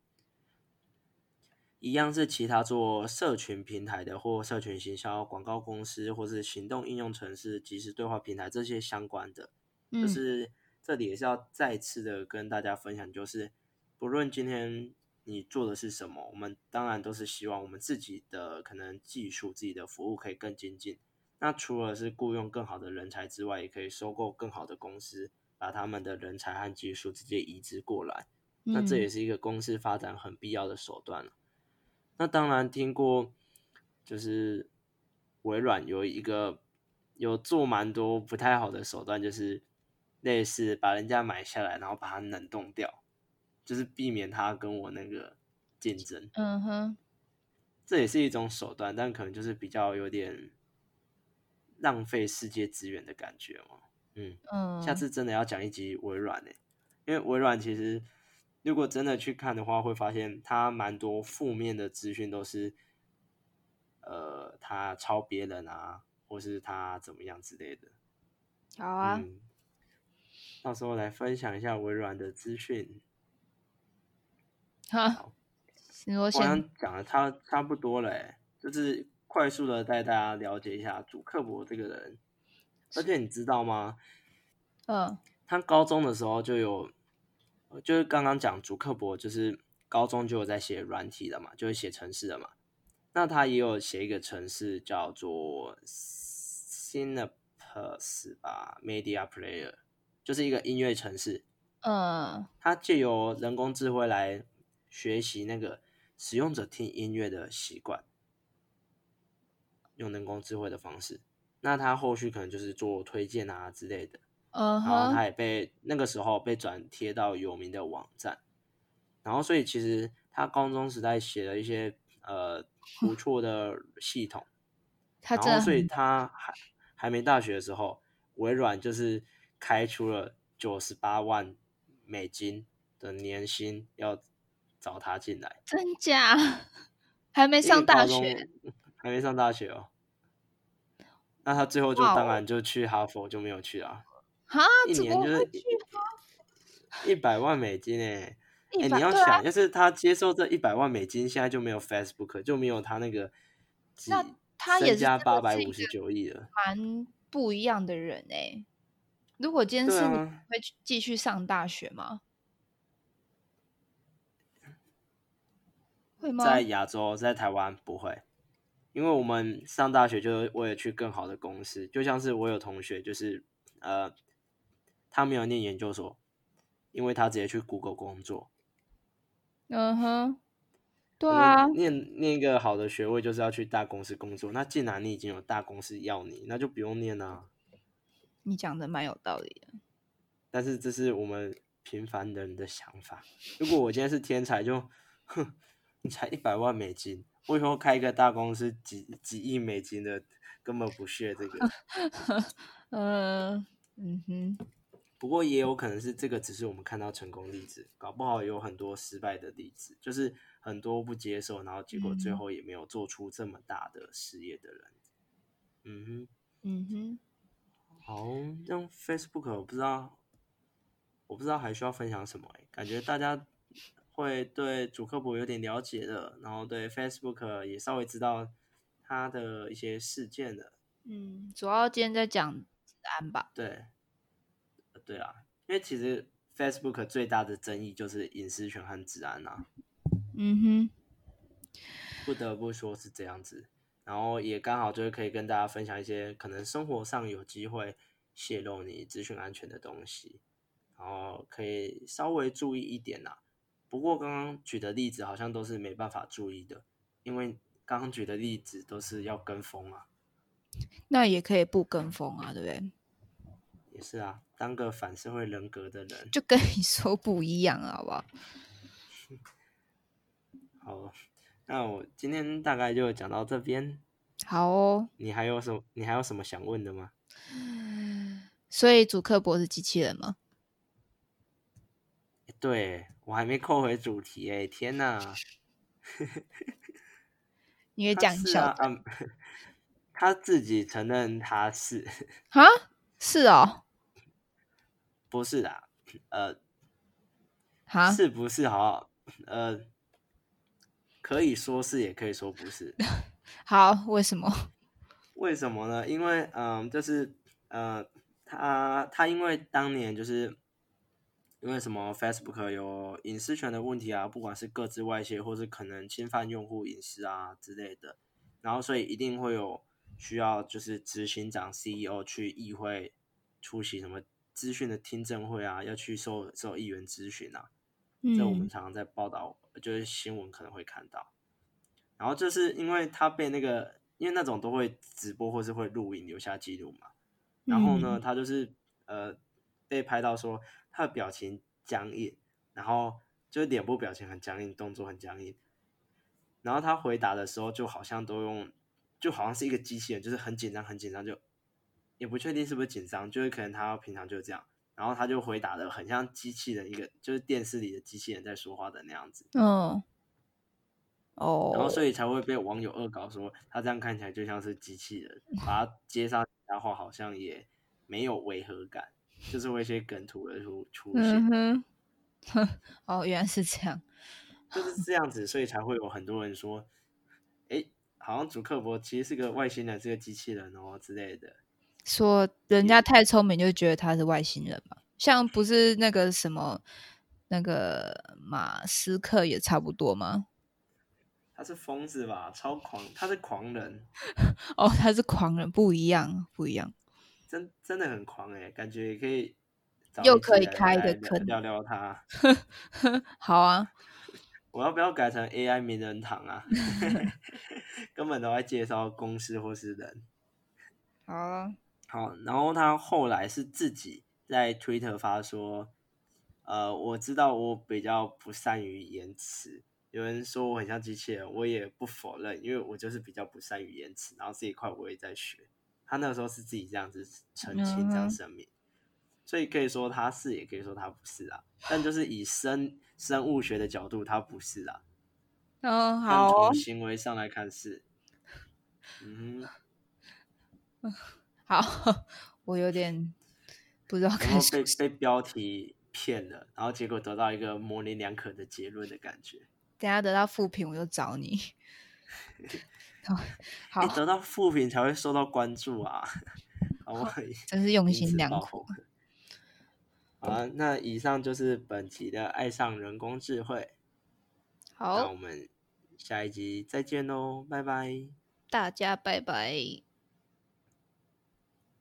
一样是其他做社群平台的或社群行销广告公司，或是行动应用程式、即时对话平台这些相关的。就是这里也是要再次的跟大家分享，就是不论今天你做的是什么，我们当然都是希望我们自己的可能技术、自己的服务可以更精进。那除了是雇佣更好的人才之外，也可以收购更好的公司，把他们的人才和技术直接移植过来。那这也是一个公司发展很必要的手段那当然听过，就是微软有一个有做蛮多不太好的手段，就是类似把人家买下来，然后把它冷冻掉，就是避免它跟我那个竞争。嗯哼，这也是一种手段，但可能就是比较有点。浪费世界资源的感觉嘛？嗯嗯，下次真的要讲一集微软呢，因为微软其实如果真的去看的话，会发现他蛮多负面的资讯都是，呃，他抄别人啊，或是他怎么样之类的。好啊，到时候来分享一下微软的资讯。好，我想讲的差差不多了，就是。快速的带大家了解一下主克伯这个人，而且你知道吗？嗯，他高中的时候就有，就是刚刚讲主克伯，就是高中就有在写软体的嘛，就是写程式的嘛。那他也有写一个程式叫做 Synapse 吧，Media Player，就是一个音乐程式。嗯，他借由人工智慧来学习那个使用者听音乐的习惯。用人工智慧的方式，那他后续可能就是做推荐啊之类的，然后他也被那个时候被转贴到有名的网站，然后所以其实他高中时代写了一些呃不错的系统，*laughs* 然后所以他还还没大学的时候，微软就是开出了九十八万美金的年薪要找他进来，真假？*laughs* 还没上大学。还没上大学哦，那他最后就当然就去哈佛，就没有去啊。哈，一年就是一百万美金诶！哎，你要想，要是他接受这一百万美金，现在就没有 Facebook，就没有他那个那他也加八百五十九亿了，蛮不一样的人哎。如果今天是你，会继续上大学吗？会吗？在亚洲，在台湾不会。因为我们上大学就是为了去更好的公司，就像是我有同学，就是呃，他没有念研究所，因为他直接去 Google 工作。嗯哼，对啊，念念一个好的学位就是要去大公司工作。那既然你已经有大公司要你，那就不用念啊。你讲的蛮有道理的，但是这是我们平凡人的想法。如果我今天是天才，就哼，你才一百万美金。为什么开一个大公司几几亿美金的根本不屑这个？*laughs* 嗯嗯哼，不过也有可能是这个只是我们看到成功例子，搞不好有很多失败的例子，就是很多不接受，然后结果最嗯后也没有做出这么大的事业的人。嗯哼。嗯哼，好，用 Facebook 我不知道，我不知道还需要分享什么诶、感觉大家会对主客博有点了解的，然后对 Facebook 也稍微知道他的一些事件的。嗯，主要今天在讲治安吧。对，呃对啊，因为其实 Facebook 最大的争议就是隐私权和治安啊，嗯哼，不得不说是这样子。然后也刚好就是可以跟大家分享一些可能生活上有机会泄露你资讯安全的东西，然后可以稍微注意一点啦。不过刚刚举的例子好像都是没办法注意的，因为刚刚举的例子都是要跟风啊。那也可以不跟风啊，对不对？也是啊，当个反社会人格的人，就跟你说不一样啊，好不好？*laughs* 好，那我今天大概就讲到这边。好哦，你还有什么？你还有什么想问的吗？所以主客博是机器人吗？对我还没扣回主题哎、天哪！你会 *laughs* 他讲一下是啊，嗯，*laughs* 他自己承认他是啊？是哦，不是啦？呃，哈，是不是好？呃，可以说是，也可以说不是。*laughs* 好，为什么？为什么呢？因为嗯，就是呃，他他因为当年就是因为什么 Facebook 有隐私权的问题啊，不管是各自外泄或是可能侵犯用户隐私啊之类的，然后所以一定会有需要就是执行长 CEO 去议会出席什么资讯的听证会啊，要去受受议员咨询啊，这我们嗯常常在报道，就是新闻可能会看到。然后就是因为他被那个，因为那种都会直播或是会录影留下记录嘛。然后呢，嗯他就是呃被拍到说他的表情僵硬，然后就是脸部表情很僵硬，动作很僵硬。然后他回答的时候就好像都用，就好像是一个机器人，就是很紧张很紧张，就也不确定是不是紧张，就是可能他平常就是这样。然后他就回答的很像机器人，一个就是电视里的机器人在说话的那样子。嗯，哦，然后所以才会被网友恶搞说他这样看起来就像是机器人，把他接上其他话好像也没有违和感，就是会一些梗图的出出现，嗯哼，*laughs* 哦，原来是这样。就是这样子，所以才会有很多人说，哎，好像主克伯其实是个外星人，是个机器人哦之类的。说人家太聪明，就觉得他是外星人嘛。像不是那个什么那个马斯克也差不多吗？他是疯子吧？超狂，他是狂人，*laughs* 哦，他是狂人，不一样，不一样。真真的很狂哎，感觉也可以又可以开来一个坑聊聊他。*laughs* 好啊，*laughs* 我要不要改成 AI 名人堂啊？根本都在介绍公司或是人。好啊，好，然后他后来是自己在 Twitter 发说，呃，我知道我比较不善于言辞，有人说我很像机器人，我也不否认，因为我就是比较不善于言辞，然后这一块我也在学。他那个时候是自己这样子澄清、这样声明，所以可以说他是，也可以说他不是啊。但就是以生生物学的角度，他不是啊。嗯，但好哦从，行为上来看是，嗯哼，*laughs* 好，*laughs* 我有点不知道然该说后被被标题骗了，然后结果得到一个模棱两可的结论的感觉。等下得到负评我就找你。*laughs* 好，好你，得到负评才会受到关注啊，好？真是用心良苦。好啊，那以上就是本集的爱上人工智慧，那好我，们下一集再见喽，拜拜。大家拜拜。